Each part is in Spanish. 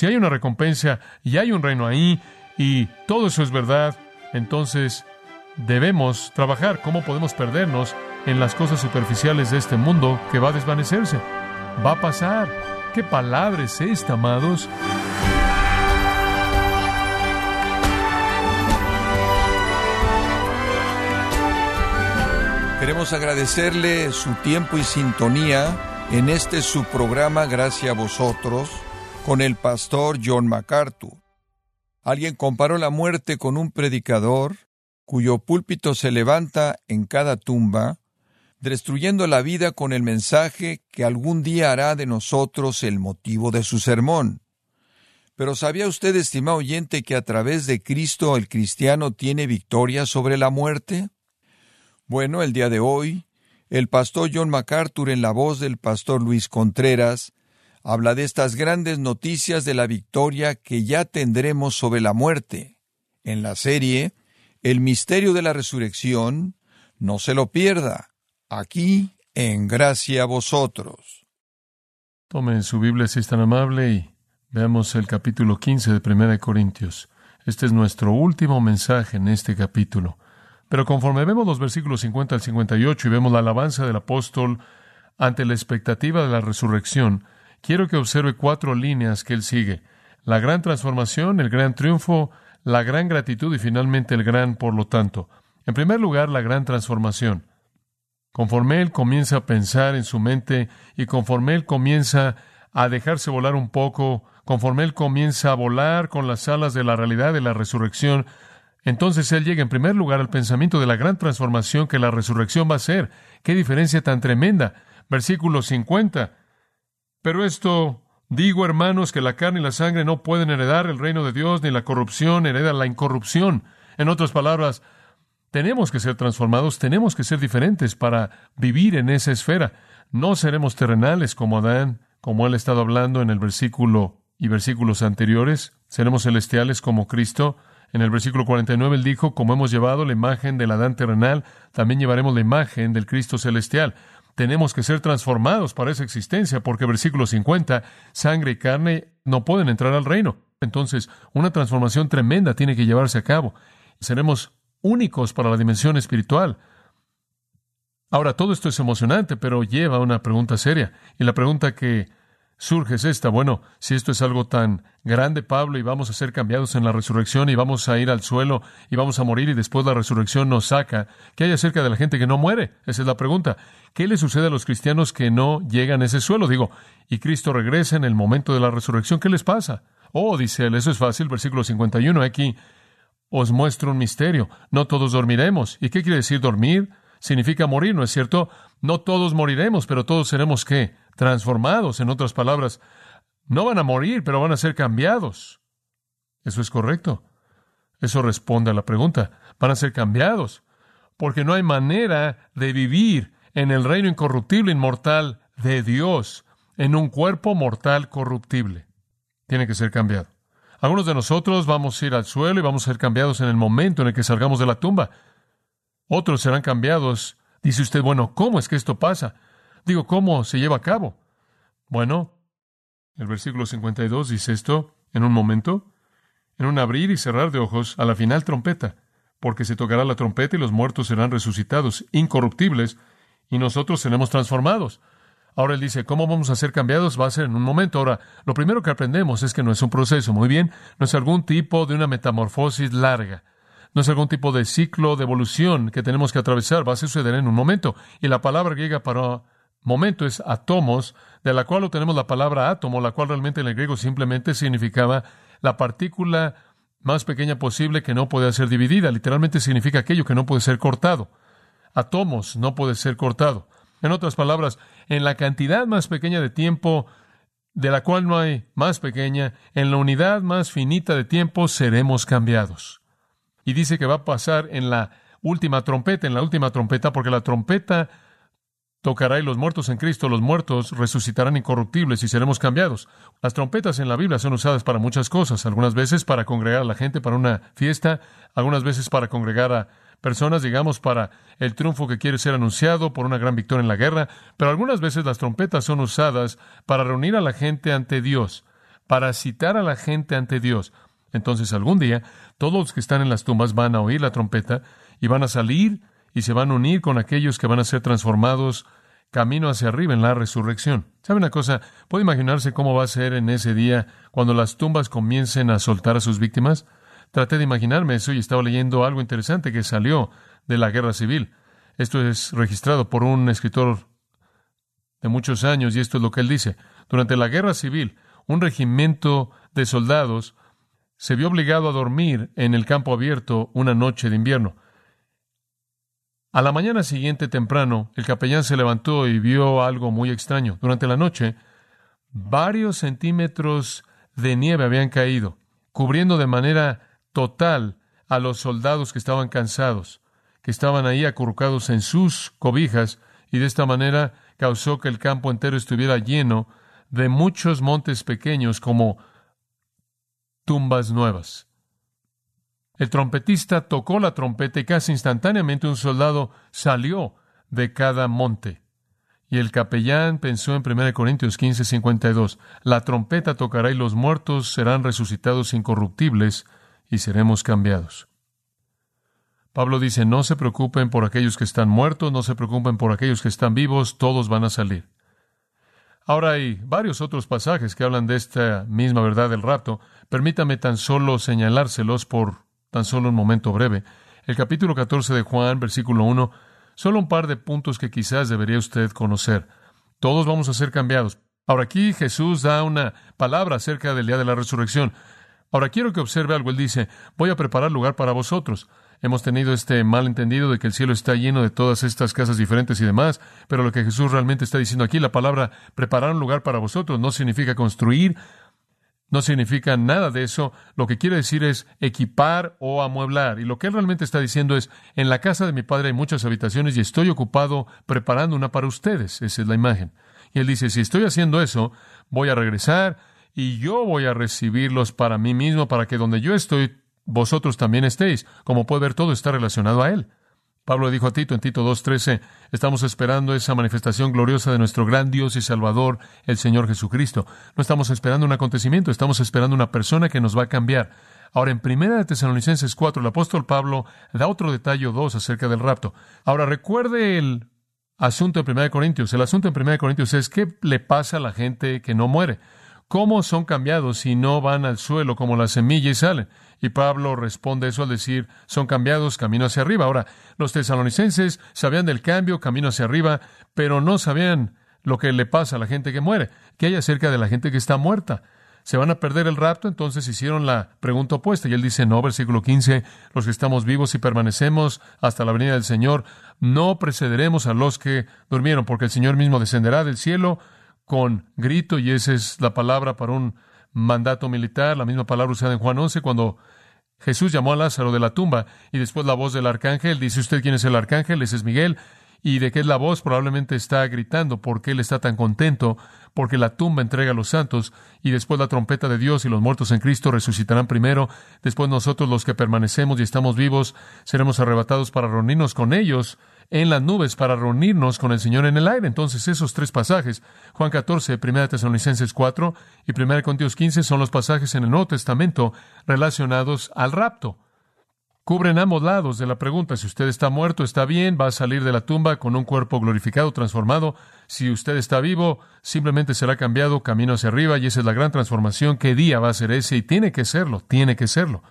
Si hay una recompensa y hay un reino ahí y todo eso es verdad, entonces debemos trabajar. ¿Cómo podemos perdernos en las cosas superficiales de este mundo que va a desvanecerse? Va a pasar. ¿Qué palabra es esta, amados? Queremos agradecerle su tiempo y sintonía en este su programa Gracias a vosotros con el pastor John MacArthur. Alguien comparó la muerte con un predicador cuyo púlpito se levanta en cada tumba, destruyendo la vida con el mensaje que algún día hará de nosotros el motivo de su sermón. Pero ¿sabía usted, estimado oyente, que a través de Cristo el cristiano tiene victoria sobre la muerte? Bueno, el día de hoy, el pastor John MacArthur en la voz del pastor Luis Contreras habla de estas grandes noticias de la victoria que ya tendremos sobre la muerte. En la serie, El misterio de la resurrección, no se lo pierda, aquí en Gracia a vosotros. Tomen su Biblia si es tan amable y veamos el capítulo 15 de 1 Corintios. Este es nuestro último mensaje en este capítulo. Pero conforme vemos los versículos 50 al 58 y vemos la alabanza del apóstol ante la expectativa de la resurrección, quiero que observe cuatro líneas que él sigue. La gran transformación, el gran triunfo, la gran gratitud y finalmente el gran por lo tanto. En primer lugar, la gran transformación. Conforme él comienza a pensar en su mente y conforme él comienza a dejarse volar un poco, conforme él comienza a volar con las alas de la realidad de la resurrección, entonces él llega en primer lugar al pensamiento de la gran transformación que la resurrección va a ser. ¡Qué diferencia tan tremenda! Versículo 50. Pero esto digo, hermanos, que la carne y la sangre no pueden heredar el reino de Dios, ni la corrupción hereda la incorrupción. En otras palabras, tenemos que ser transformados, tenemos que ser diferentes para vivir en esa esfera. No seremos terrenales como Adán, como él ha estado hablando en el versículo y versículos anteriores. Seremos celestiales como Cristo. En el versículo 49 él dijo, como hemos llevado la imagen del Adán terrenal, también llevaremos la imagen del Cristo celestial tenemos que ser transformados para esa existencia, porque versículo 50, sangre y carne no pueden entrar al reino. Entonces, una transformación tremenda tiene que llevarse a cabo. Seremos únicos para la dimensión espiritual. Ahora, todo esto es emocionante, pero lleva a una pregunta seria. Y la pregunta que surge es esta. Bueno, si esto es algo tan grande, Pablo, y vamos a ser cambiados en la resurrección y vamos a ir al suelo y vamos a morir y después la resurrección nos saca, ¿qué hay acerca de la gente que no muere? Esa es la pregunta. ¿Qué le sucede a los cristianos que no llegan a ese suelo? Digo, y Cristo regresa en el momento de la resurrección, ¿qué les pasa? Oh, dice él, eso es fácil, versículo 51, aquí os muestro un misterio, no todos dormiremos. ¿Y qué quiere decir dormir? Significa morir, ¿no es cierto? No todos moriremos, pero todos seremos qué? Transformados, en otras palabras, no van a morir, pero van a ser cambiados. Eso es correcto. Eso responde a la pregunta. Van a ser cambiados, porque no hay manera de vivir en el reino incorruptible, inmortal de Dios, en un cuerpo mortal corruptible. Tiene que ser cambiado. Algunos de nosotros vamos a ir al suelo y vamos a ser cambiados en el momento en el que salgamos de la tumba. Otros serán cambiados. Dice usted, bueno, ¿cómo es que esto pasa? Digo, ¿cómo se lleva a cabo? Bueno, el versículo 52 dice esto, en un momento, en un abrir y cerrar de ojos, a la final trompeta, porque se tocará la trompeta y los muertos serán resucitados, incorruptibles, y nosotros seremos transformados. Ahora él dice, ¿cómo vamos a ser cambiados? Va a ser en un momento. Ahora, lo primero que aprendemos es que no es un proceso, muy bien, no es algún tipo de una metamorfosis larga, no es algún tipo de ciclo de evolución que tenemos que atravesar, va a suceder en un momento. Y la palabra griega para momento es atomos, de la cual obtenemos la palabra átomo, la cual realmente en el griego simplemente significaba la partícula más pequeña posible que no puede ser dividida. Literalmente significa aquello que no puede ser cortado átomos no puede ser cortado. En otras palabras, en la cantidad más pequeña de tiempo, de la cual no hay más pequeña, en la unidad más finita de tiempo seremos cambiados. Y dice que va a pasar en la última trompeta, en la última trompeta, porque la trompeta tocará y los muertos en Cristo, los muertos resucitarán incorruptibles y seremos cambiados. Las trompetas en la Biblia son usadas para muchas cosas, algunas veces para congregar a la gente para una fiesta, algunas veces para congregar a personas, digamos, para el triunfo que quiere ser anunciado por una gran victoria en la guerra, pero algunas veces las trompetas son usadas para reunir a la gente ante Dios, para citar a la gente ante Dios. Entonces algún día todos los que están en las tumbas van a oír la trompeta y van a salir y se van a unir con aquellos que van a ser transformados camino hacia arriba en la resurrección. ¿Sabe una cosa? ¿Puede imaginarse cómo va a ser en ese día cuando las tumbas comiencen a soltar a sus víctimas? Traté de imaginarme eso y estaba leyendo algo interesante que salió de la guerra civil. Esto es registrado por un escritor de muchos años y esto es lo que él dice. Durante la guerra civil, un regimiento de soldados se vio obligado a dormir en el campo abierto una noche de invierno. A la mañana siguiente temprano, el capellán se levantó y vio algo muy extraño. Durante la noche, varios centímetros de nieve habían caído, cubriendo de manera total a los soldados que estaban cansados, que estaban ahí acurrucados en sus cobijas, y de esta manera causó que el campo entero estuviera lleno de muchos montes pequeños como tumbas nuevas. El trompetista tocó la trompeta y casi instantáneamente un soldado salió de cada monte. Y el capellán pensó en 1 Corintios 15, 52, la trompeta tocará y los muertos serán resucitados incorruptibles y seremos cambiados. Pablo dice, no se preocupen por aquellos que están muertos, no se preocupen por aquellos que están vivos, todos van a salir. Ahora hay varios otros pasajes que hablan de esta misma verdad del rato. Permítame tan solo señalárselos por tan solo un momento breve. El capítulo 14 de Juan, versículo 1, solo un par de puntos que quizás debería usted conocer. Todos vamos a ser cambiados. Ahora aquí Jesús da una palabra acerca del día de la resurrección. Ahora quiero que observe algo. Él dice, voy a preparar lugar para vosotros. Hemos tenido este malentendido de que el cielo está lleno de todas estas casas diferentes y demás, pero lo que Jesús realmente está diciendo aquí, la palabra preparar un lugar para vosotros, no significa construir, no significa nada de eso. Lo que quiere decir es equipar o amueblar. Y lo que él realmente está diciendo es, en la casa de mi padre hay muchas habitaciones y estoy ocupado preparando una para ustedes. Esa es la imagen. Y él dice, si estoy haciendo eso, voy a regresar y yo voy a recibirlos para mí mismo, para que donde yo estoy, vosotros también estéis. Como puede ver, todo está relacionado a Él. Pablo dijo a Tito en Tito 2.13, estamos esperando esa manifestación gloriosa de nuestro gran Dios y Salvador, el Señor Jesucristo. No estamos esperando un acontecimiento, estamos esperando una persona que nos va a cambiar. Ahora, en Primera de Tesalonicenses 4, el apóstol Pablo da otro detalle o dos acerca del rapto. Ahora, recuerde el asunto en Primera de Corintios. El asunto en Primera de Corintios es qué le pasa a la gente que no muere. ¿Cómo son cambiados si no van al suelo como la semilla y salen? Y Pablo responde eso al decir, son cambiados camino hacia arriba. Ahora, los tesalonicenses sabían del cambio camino hacia arriba, pero no sabían lo que le pasa a la gente que muere. ¿Qué hay acerca de la gente que está muerta? ¿Se van a perder el rapto? Entonces hicieron la pregunta opuesta. Y él dice, no, versículo 15, los que estamos vivos y permanecemos hasta la venida del Señor, no precederemos a los que durmieron, porque el Señor mismo descenderá del cielo con grito, y esa es la palabra para un mandato militar, la misma palabra usada en Juan 11, cuando Jesús llamó a Lázaro de la tumba, y después la voz del arcángel, dice usted quién es el arcángel, ese es Miguel, y de qué es la voz, probablemente está gritando, porque él está tan contento, porque la tumba entrega a los santos, y después la trompeta de Dios y los muertos en Cristo resucitarán primero, después nosotros los que permanecemos y estamos vivos, seremos arrebatados para reunirnos con ellos en las nubes para reunirnos con el Señor en el aire. Entonces, esos tres pasajes, Juan 14, 1 Tesalonicenses 4 y 1 Corintios 15, son los pasajes en el Nuevo Testamento relacionados al rapto. Cubren ambos lados de la pregunta. Si usted está muerto, está bien, va a salir de la tumba con un cuerpo glorificado, transformado. Si usted está vivo, simplemente será cambiado camino hacia arriba y esa es la gran transformación. ¿Qué día va a ser ese? Y tiene que serlo, tiene que serlo.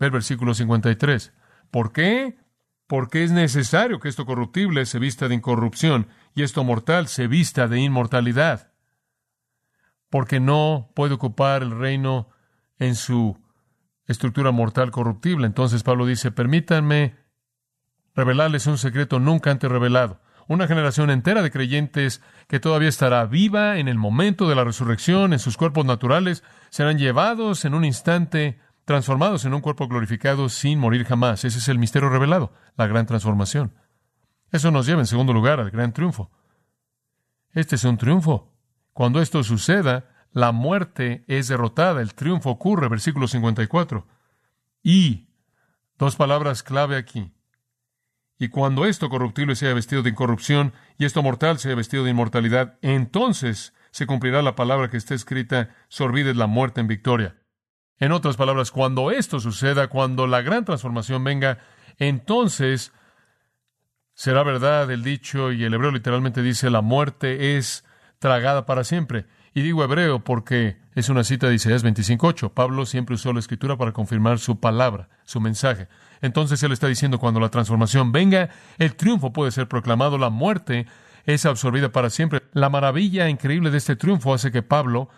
Ve el versículo 53. ¿Por qué? Porque es necesario que esto corruptible se vista de incorrupción y esto mortal se vista de inmortalidad, porque no puede ocupar el reino en su estructura mortal corruptible. Entonces Pablo dice, permítanme revelarles un secreto nunca antes revelado. Una generación entera de creyentes que todavía estará viva en el momento de la resurrección, en sus cuerpos naturales, serán llevados en un instante transformados en un cuerpo glorificado sin morir jamás. Ese es el misterio revelado, la gran transformación. Eso nos lleva, en segundo lugar, al gran triunfo. Este es un triunfo. Cuando esto suceda, la muerte es derrotada, el triunfo ocurre, versículo 54. Y, dos palabras clave aquí. Y cuando esto corruptible sea vestido de incorrupción y esto mortal sea vestido de inmortalidad, entonces se cumplirá la palabra que está escrita, sorbides la muerte en victoria. En otras palabras, cuando esto suceda, cuando la gran transformación venga, entonces será verdad el dicho, y el hebreo literalmente dice, la muerte es tragada para siempre. Y digo hebreo porque es una cita de Isaías 25.8. Pablo siempre usó la escritura para confirmar su palabra, su mensaje. Entonces él está diciendo, cuando la transformación venga, el triunfo puede ser proclamado, la muerte es absorbida para siempre. La maravilla increíble de este triunfo hace que Pablo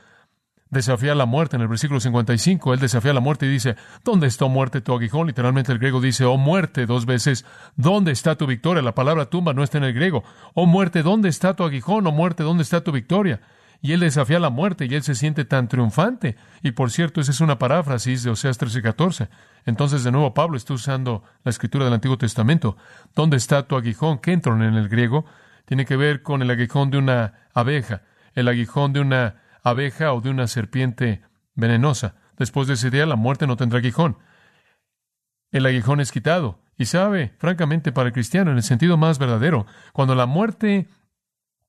desafía la muerte en el versículo 55. Él desafía la muerte y dice, ¿dónde está muerte tu aguijón? Literalmente el griego dice, oh muerte, dos veces, ¿dónde está tu victoria? La palabra tumba no está en el griego. Oh muerte, ¿dónde está tu aguijón? Oh muerte, ¿dónde está tu victoria? Y él desafía la muerte y él se siente tan triunfante. Y por cierto, esa es una paráfrasis de Oseas 13 y 14. Entonces, de nuevo, Pablo está usando la escritura del Antiguo Testamento. ¿Dónde está tu aguijón? Kentron en el griego tiene que ver con el aguijón de una abeja, el aguijón de una abeja o de una serpiente venenosa. Después de ese día, la muerte no tendrá aguijón. El aguijón es quitado. Y sabe, francamente, para el cristiano, en el sentido más verdadero, cuando la muerte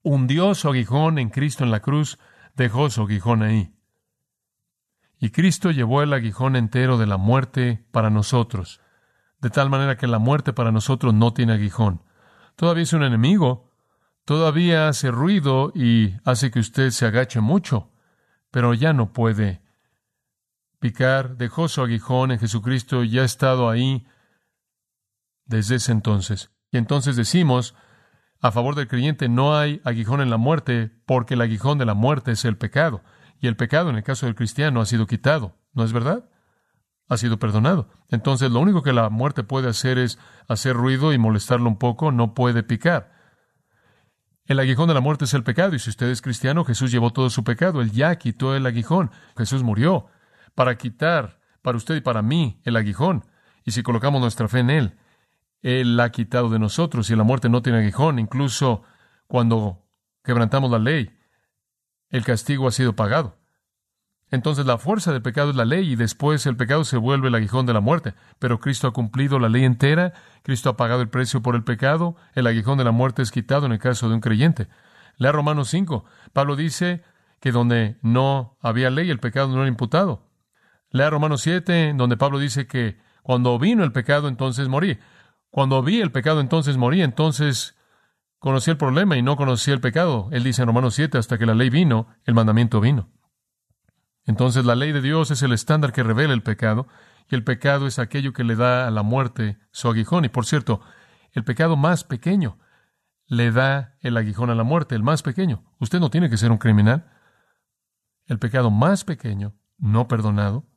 hundió su aguijón en Cristo en la cruz, dejó su aguijón ahí. Y Cristo llevó el aguijón entero de la muerte para nosotros, de tal manera que la muerte para nosotros no tiene aguijón. Todavía es un enemigo, Todavía hace ruido y hace que usted se agache mucho, pero ya no puede picar. Dejó su aguijón en Jesucristo y ha estado ahí desde ese entonces. Y entonces decimos, a favor del creyente no hay aguijón en la muerte, porque el aguijón de la muerte es el pecado. Y el pecado, en el caso del cristiano, ha sido quitado. ¿No es verdad? Ha sido perdonado. Entonces, lo único que la muerte puede hacer es hacer ruido y molestarlo un poco, no puede picar. El aguijón de la muerte es el pecado, y si usted es cristiano, Jesús llevó todo su pecado, él ya quitó el aguijón, Jesús murió para quitar para usted y para mí el aguijón, y si colocamos nuestra fe en él, él la ha quitado de nosotros, y la muerte no tiene aguijón, incluso cuando quebrantamos la ley, el castigo ha sido pagado. Entonces la fuerza del pecado es la ley y después el pecado se vuelve el aguijón de la muerte. Pero Cristo ha cumplido la ley entera, Cristo ha pagado el precio por el pecado, el aguijón de la muerte es quitado en el caso de un creyente. Lea Romanos 5. Pablo dice que donde no había ley el pecado no era imputado. Lea Romanos 7, donde Pablo dice que cuando vino el pecado entonces morí. Cuando vi el pecado entonces morí, entonces conocí el problema y no conocí el pecado. Él dice en Romanos 7, hasta que la ley vino, el mandamiento vino. Entonces la ley de Dios es el estándar que revela el pecado, y el pecado es aquello que le da a la muerte su aguijón. Y por cierto, el pecado más pequeño le da el aguijón a la muerte, el más pequeño. Usted no tiene que ser un criminal. El pecado más pequeño, no perdonado,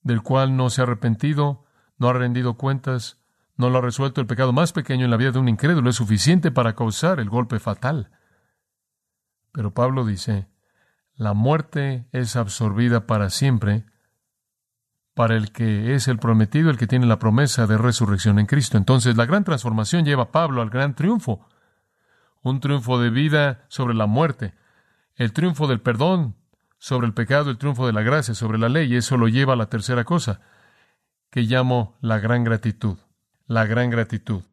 del cual no se ha arrepentido, no ha rendido cuentas, no lo ha resuelto, el pecado más pequeño en la vida de un incrédulo es suficiente para causar el golpe fatal. Pero Pablo dice, la muerte es absorbida para siempre para el que es el prometido, el que tiene la promesa de resurrección en Cristo. Entonces la gran transformación lleva a Pablo al gran triunfo, un triunfo de vida sobre la muerte, el triunfo del perdón sobre el pecado, el triunfo de la gracia sobre la ley, y eso lo lleva a la tercera cosa, que llamo la gran gratitud, la gran gratitud.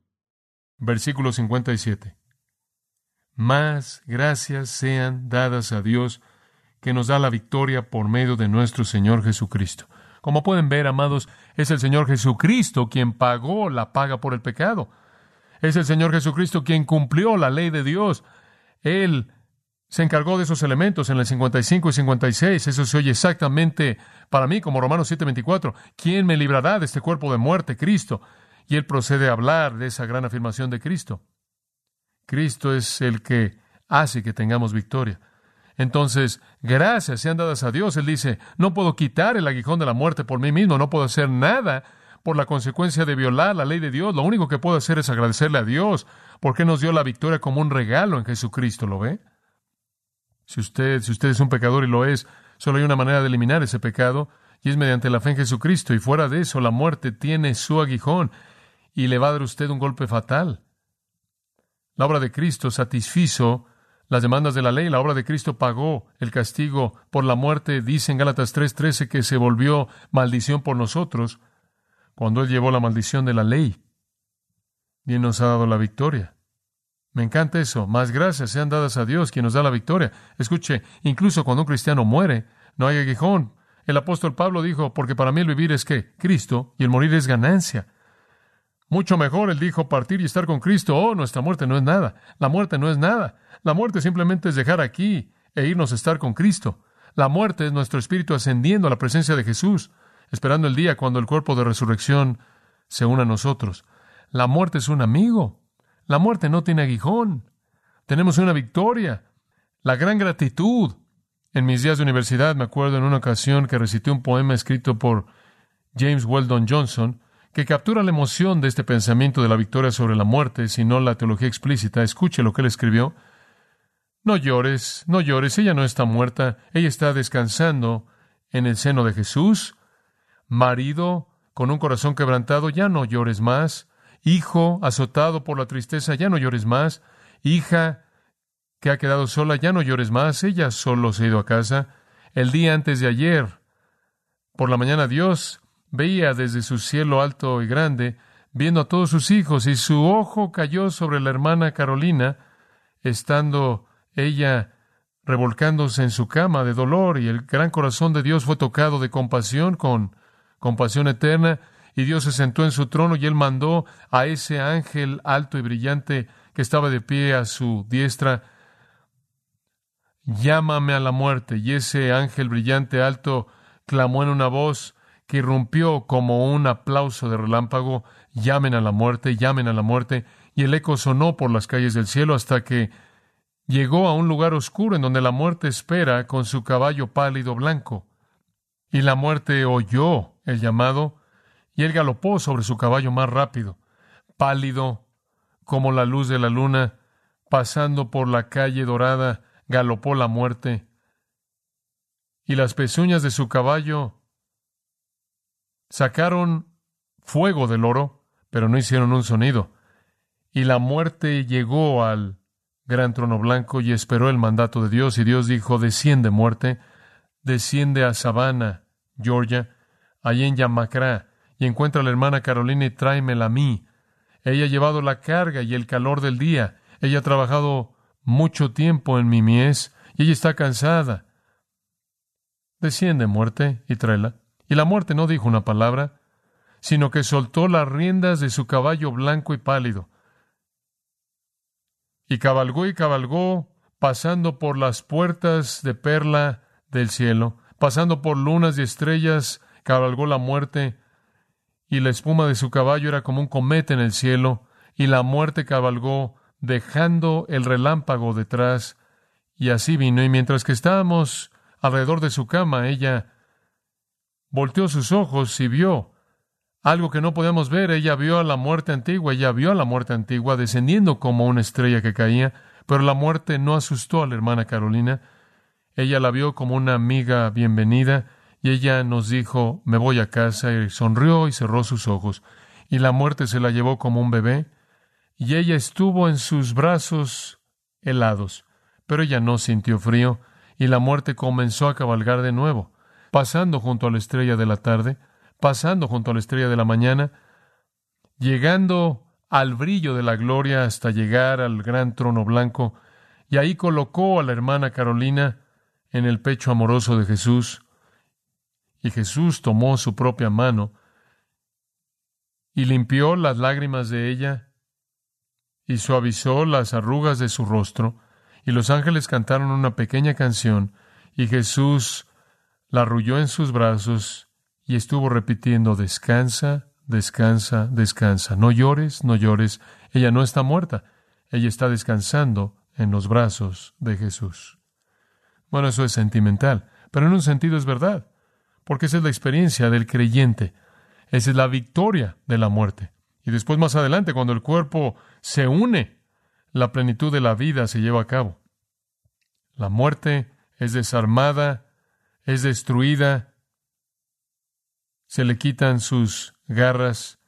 Versículo 57. Más gracias sean dadas a Dios, que nos da la victoria por medio de nuestro Señor Jesucristo. Como pueden ver, amados, es el Señor Jesucristo quien pagó la paga por el pecado. Es el Señor Jesucristo quien cumplió la ley de Dios. Él se encargó de esos elementos en el 55 y 56. Eso se oye exactamente para mí como Romanos 7:24. ¿Quién me librará de este cuerpo de muerte? Cristo. Y él procede a hablar de esa gran afirmación de Cristo. Cristo es el que hace que tengamos victoria. Entonces, gracias sean dadas a Dios. Él dice, no puedo quitar el aguijón de la muerte por mí mismo, no puedo hacer nada por la consecuencia de violar la ley de Dios. Lo único que puedo hacer es agradecerle a Dios porque nos dio la victoria como un regalo en Jesucristo, ¿lo ve? Si usted, es un pecador y lo es, solo hay una manera de eliminar ese pecado y es mediante la fe en Jesucristo. Y fuera de eso, la muerte tiene su aguijón y le va a dar a usted un golpe fatal. La obra de Cristo satisfizo las demandas de la ley, la obra de Cristo pagó el castigo por la muerte. Dice en Gálatas 3:13 que se volvió maldición por nosotros cuando Él llevó la maldición de la ley. Y nos ha dado la victoria. Me encanta eso. Más gracias sean dadas a Dios, quien nos da la victoria. Escuche, incluso cuando un cristiano muere, no hay aguijón. El apóstol Pablo dijo, porque para mí el vivir es que Cristo y el morir es ganancia. Mucho mejor, él dijo, partir y estar con Cristo. Oh, nuestra muerte no es nada. La muerte no es nada. La muerte simplemente es dejar aquí e irnos a estar con Cristo. La muerte es nuestro espíritu ascendiendo a la presencia de Jesús, esperando el día cuando el cuerpo de resurrección se una a nosotros. La muerte es un amigo. La muerte no tiene aguijón. Tenemos una victoria. La gran gratitud. En mis días de universidad me acuerdo en una ocasión que recité un poema escrito por James Weldon Johnson que captura la emoción de este pensamiento de la victoria sobre la muerte, si no la teología explícita. Escuche lo que él escribió. No llores, no llores, ella no está muerta, ella está descansando en el seno de Jesús. Marido, con un corazón quebrantado, ya no llores más. Hijo, azotado por la tristeza, ya no llores más. Hija, que ha quedado sola, ya no llores más, ella solo se ha ido a casa. El día antes de ayer, por la mañana Dios veía desde su cielo alto y grande, viendo a todos sus hijos, y su ojo cayó sobre la hermana Carolina, estando ella revolcándose en su cama de dolor, y el gran corazón de Dios fue tocado de compasión, con compasión eterna, y Dios se sentó en su trono y él mandó a ese ángel alto y brillante que estaba de pie a su diestra, llámame a la muerte. Y ese ángel brillante alto clamó en una voz, que irrumpió como un aplauso de relámpago, llamen a la muerte, llamen a la muerte, y el eco sonó por las calles del cielo hasta que llegó a un lugar oscuro en donde la muerte espera con su caballo pálido blanco. Y la muerte oyó el llamado, y él galopó sobre su caballo más rápido, pálido como la luz de la luna, pasando por la calle dorada, galopó la muerte, y las pezuñas de su caballo Sacaron fuego del oro, pero no hicieron un sonido. Y la muerte llegó al gran trono blanco y esperó el mandato de Dios. Y Dios dijo, desciende muerte, desciende a Savannah, Georgia, allí en Yamacra, y encuentra a la hermana Carolina y tráemela a mí. Ella ha llevado la carga y el calor del día. Ella ha trabajado mucho tiempo en mi mies y ella está cansada. Desciende muerte y tráela. Y la muerte no dijo una palabra, sino que soltó las riendas de su caballo blanco y pálido. Y cabalgó y cabalgó, pasando por las puertas de perla del cielo, pasando por lunas y estrellas, cabalgó la muerte, y la espuma de su caballo era como un cometa en el cielo, y la muerte cabalgó, dejando el relámpago detrás, y así vino, y mientras que estábamos alrededor de su cama, ella volteó sus ojos y vio algo que no podemos ver. Ella vio a la muerte antigua, ella vio a la muerte antigua descendiendo como una estrella que caía, pero la muerte no asustó a la hermana Carolina. Ella la vio como una amiga bienvenida y ella nos dijo, me voy a casa y sonrió y cerró sus ojos. Y la muerte se la llevó como un bebé y ella estuvo en sus brazos helados, pero ella no sintió frío y la muerte comenzó a cabalgar de nuevo pasando junto a la estrella de la tarde, pasando junto a la estrella de la mañana, llegando al brillo de la gloria hasta llegar al gran trono blanco, y ahí colocó a la hermana Carolina en el pecho amoroso de Jesús, y Jesús tomó su propia mano y limpió las lágrimas de ella y suavizó las arrugas de su rostro, y los ángeles cantaron una pequeña canción, y Jesús la arrulló en sus brazos y estuvo repitiendo, descansa, descansa, descansa, no llores, no llores, ella no está muerta, ella está descansando en los brazos de Jesús. Bueno, eso es sentimental, pero en un sentido es verdad, porque esa es la experiencia del creyente, esa es la victoria de la muerte. Y después más adelante, cuando el cuerpo se une, la plenitud de la vida se lleva a cabo. La muerte es desarmada es destruida, se le quitan sus garras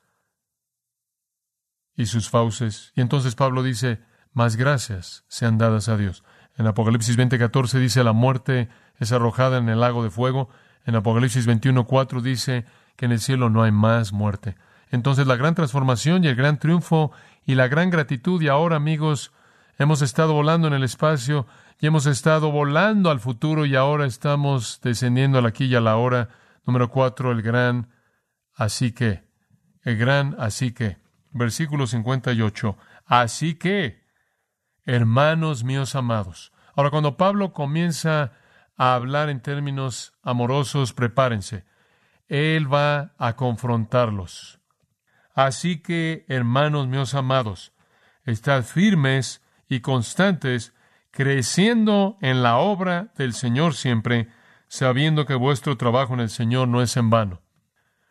y sus fauces. Y entonces Pablo dice, más gracias sean dadas a Dios. En Apocalipsis 20:14 dice, la muerte es arrojada en el lago de fuego. En Apocalipsis 21:4 dice que en el cielo no hay más muerte. Entonces la gran transformación y el gran triunfo y la gran gratitud y ahora amigos Hemos estado volando en el espacio y hemos estado volando al futuro y ahora estamos descendiendo a la aquí y a la hora. Número cuatro, el gran así que. El gran así que. Versículo 58. Así que, hermanos míos amados. Ahora, cuando Pablo comienza a hablar en términos amorosos, prepárense. Él va a confrontarlos. Así que, hermanos míos amados, estad firmes y constantes, creciendo en la obra del Señor siempre, sabiendo que vuestro trabajo en el Señor no es en vano.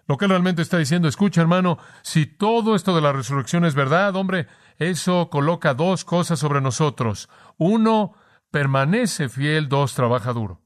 Lo que realmente está diciendo, escucha hermano, si todo esto de la resurrección es verdad, hombre, eso coloca dos cosas sobre nosotros. Uno, permanece fiel, dos, trabaja duro.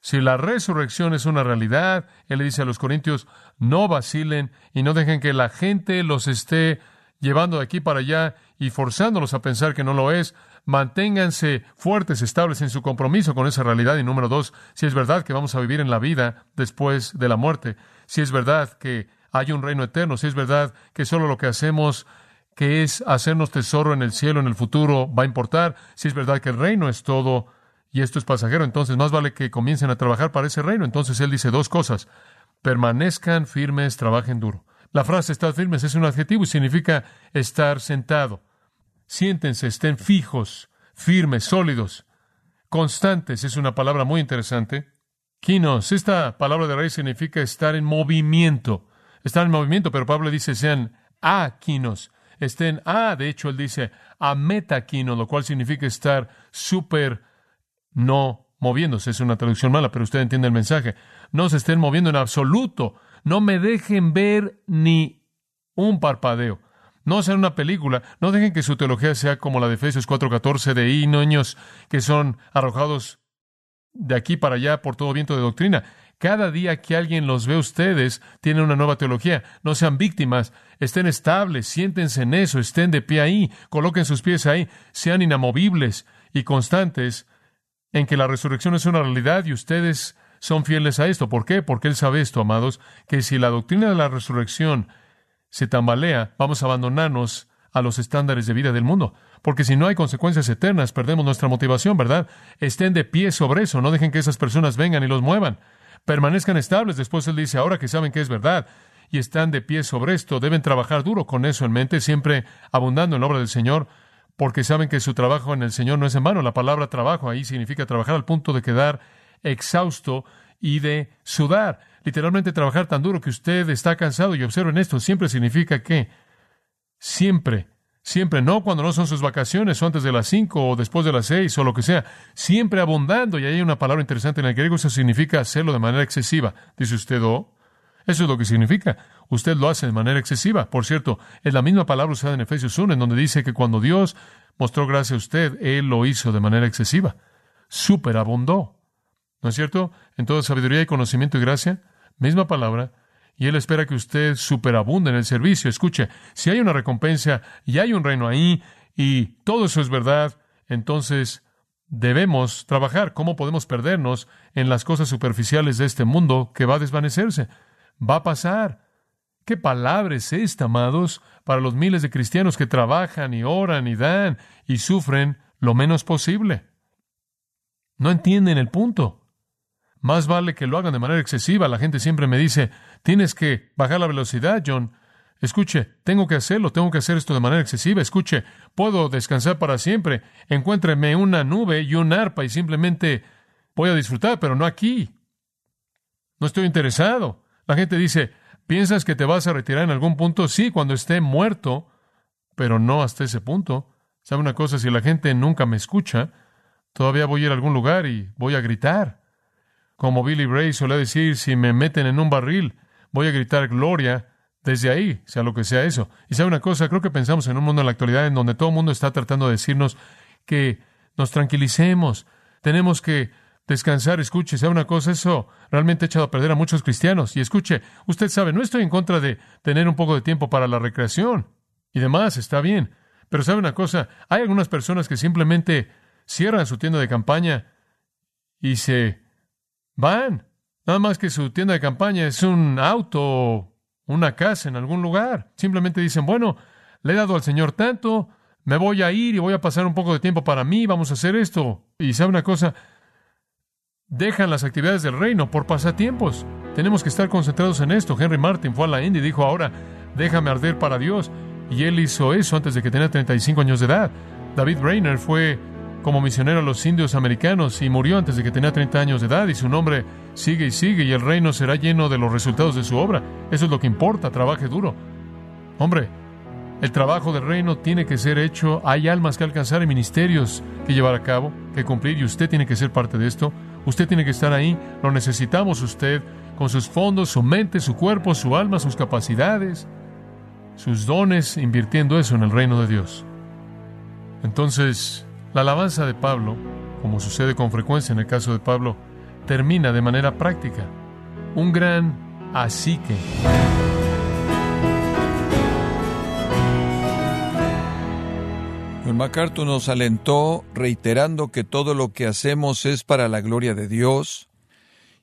Si la resurrección es una realidad, Él le dice a los corintios, no vacilen y no dejen que la gente los esté llevando de aquí para allá y forzándolos a pensar que no lo es. Manténganse fuertes, estables en su compromiso con esa realidad. Y número dos, si es verdad que vamos a vivir en la vida después de la muerte, si es verdad que hay un reino eterno, si es verdad que solo lo que hacemos que es hacernos tesoro en el cielo, en el futuro, va a importar, si es verdad que el reino es todo, y esto es pasajero, entonces más vale que comiencen a trabajar para ese reino. Entonces él dice dos cosas, permanezcan firmes, trabajen duro. La frase estar firmes es un adjetivo y significa estar sentado. Siéntense, estén fijos, firmes, sólidos, constantes. Es una palabra muy interesante. Kinos, esta palabra de raíz significa estar en movimiento. Estar en movimiento, pero Pablo dice sean aquinos. Estén a, de hecho, él dice a metaquinos, lo cual significa estar súper no moviéndose. Es una traducción mala, pero usted entiende el mensaje. No se estén moviendo en absoluto. No me dejen ver ni un parpadeo. No sean una película. No dejen que su teología sea como la de Efesios 4:14 de y niños que son arrojados de aquí para allá por todo viento de doctrina. Cada día que alguien los ve ustedes, tiene una nueva teología. No sean víctimas, estén estables, siéntense en eso, estén de pie ahí, coloquen sus pies ahí, sean inamovibles y constantes en que la resurrección es una realidad y ustedes son fieles a esto. ¿Por qué? Porque Él sabe esto, amados, que si la doctrina de la resurrección se tambalea, vamos a abandonarnos a los estándares de vida del mundo. Porque si no hay consecuencias eternas, perdemos nuestra motivación, ¿verdad? Estén de pie sobre eso, no dejen que esas personas vengan y los muevan. Permanezcan estables. Después Él dice, ahora que saben que es verdad y están de pie sobre esto, deben trabajar duro con eso en mente, siempre abundando en la obra del Señor, porque saben que su trabajo en el Señor no es en vano. La palabra trabajo ahí significa trabajar al punto de quedar exhausto y de sudar. Literalmente trabajar tan duro que usted está cansado. Y observen esto, siempre significa que siempre, siempre, no cuando no son sus vacaciones o antes de las cinco o después de las seis o lo que sea, siempre abundando. Y hay una palabra interesante en el griego, eso significa hacerlo de manera excesiva. Dice usted, oh, eso es lo que significa. Usted lo hace de manera excesiva. Por cierto, es la misma palabra usada en Efesios 1, en donde dice que cuando Dios mostró gracia a usted, Él lo hizo de manera excesiva. Superabundó. ¿No es cierto? En toda sabiduría y conocimiento y gracia, misma palabra, y Él espera que usted superabunde en el servicio. Escuche, si hay una recompensa y hay un reino ahí, y todo eso es verdad, entonces debemos trabajar. ¿Cómo podemos perdernos en las cosas superficiales de este mundo que va a desvanecerse? Va a pasar. ¿Qué palabra es esta, amados, para los miles de cristianos que trabajan y oran y dan y sufren lo menos posible? No entienden el punto. Más vale que lo hagan de manera excesiva. La gente siempre me dice, tienes que bajar la velocidad, John. Escuche, tengo que hacerlo, tengo que hacer esto de manera excesiva. Escuche, puedo descansar para siempre. Encuéntreme una nube y un arpa y simplemente voy a disfrutar, pero no aquí. No estoy interesado. La gente dice, ¿Piensas que te vas a retirar en algún punto? Sí, cuando esté muerto, pero no hasta ese punto. ¿Sabe una cosa? Si la gente nunca me escucha, todavía voy a ir a algún lugar y voy a gritar. Como Billy Bray suele decir, si me meten en un barril, voy a gritar gloria desde ahí, sea lo que sea eso. Y sabe una cosa, creo que pensamos en un mundo en la actualidad en donde todo el mundo está tratando de decirnos que nos tranquilicemos, tenemos que descansar. Escuche, ¿sabe una cosa? Eso realmente ha echado a perder a muchos cristianos. Y escuche, usted sabe, no estoy en contra de tener un poco de tiempo para la recreación y demás, está bien. Pero ¿sabe una cosa? Hay algunas personas que simplemente cierran su tienda de campaña y se van. Nada más que su tienda de campaña es un auto o una casa en algún lugar. Simplemente dicen, bueno, le he dado al Señor tanto, me voy a ir y voy a pasar un poco de tiempo para mí, vamos a hacer esto. Y sabe una cosa, dejan las actividades del reino por pasatiempos. Tenemos que estar concentrados en esto. Henry Martin fue a la India y dijo, ahora déjame arder para Dios. Y él hizo eso antes de que tenía 35 años de edad. David Rayner fue como misionero a los indios americanos y murió antes de que tenía 30 años de edad y su nombre sigue y sigue y el reino será lleno de los resultados de su obra. Eso es lo que importa, trabaje duro. Hombre, el trabajo del reino tiene que ser hecho, hay almas que alcanzar y ministerios que llevar a cabo, que cumplir y usted tiene que ser parte de esto. Usted tiene que estar ahí, lo necesitamos usted, con sus fondos, su mente, su cuerpo, su alma, sus capacidades, sus dones, invirtiendo eso en el reino de Dios. Entonces, la alabanza de Pablo, como sucede con frecuencia en el caso de Pablo, termina de manera práctica. Un gran así que. John MacArthur nos alentó reiterando que todo lo que hacemos es para la gloria de Dios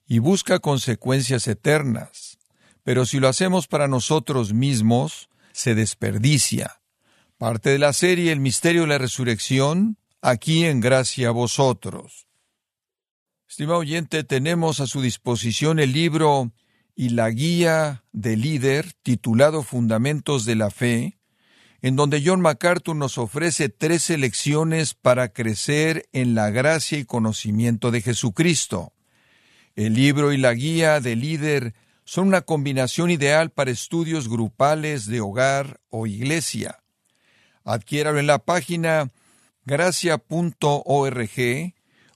y busca consecuencias eternas, pero si lo hacemos para nosotros mismos, se desperdicia. Parte de la serie El misterio de la resurrección aquí en gracia a vosotros. Estimado oyente, tenemos a su disposición el libro y la guía de líder titulado Fundamentos de la Fe, en donde John MacArthur nos ofrece tres lecciones para crecer en la gracia y conocimiento de Jesucristo. El libro y la guía de líder son una combinación ideal para estudios grupales de hogar o iglesia. Adquiéralo en la página gracia.org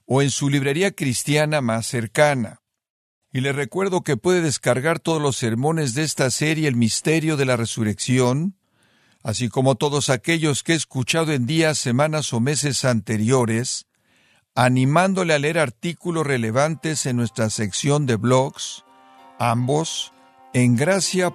o en su librería cristiana más cercana. Y le recuerdo que puede descargar todos los sermones de esta serie El Misterio de la Resurrección, así como todos aquellos que he escuchado en días, semanas o meses anteriores, animándole a leer artículos relevantes en nuestra sección de blogs, ambos en gracia.org.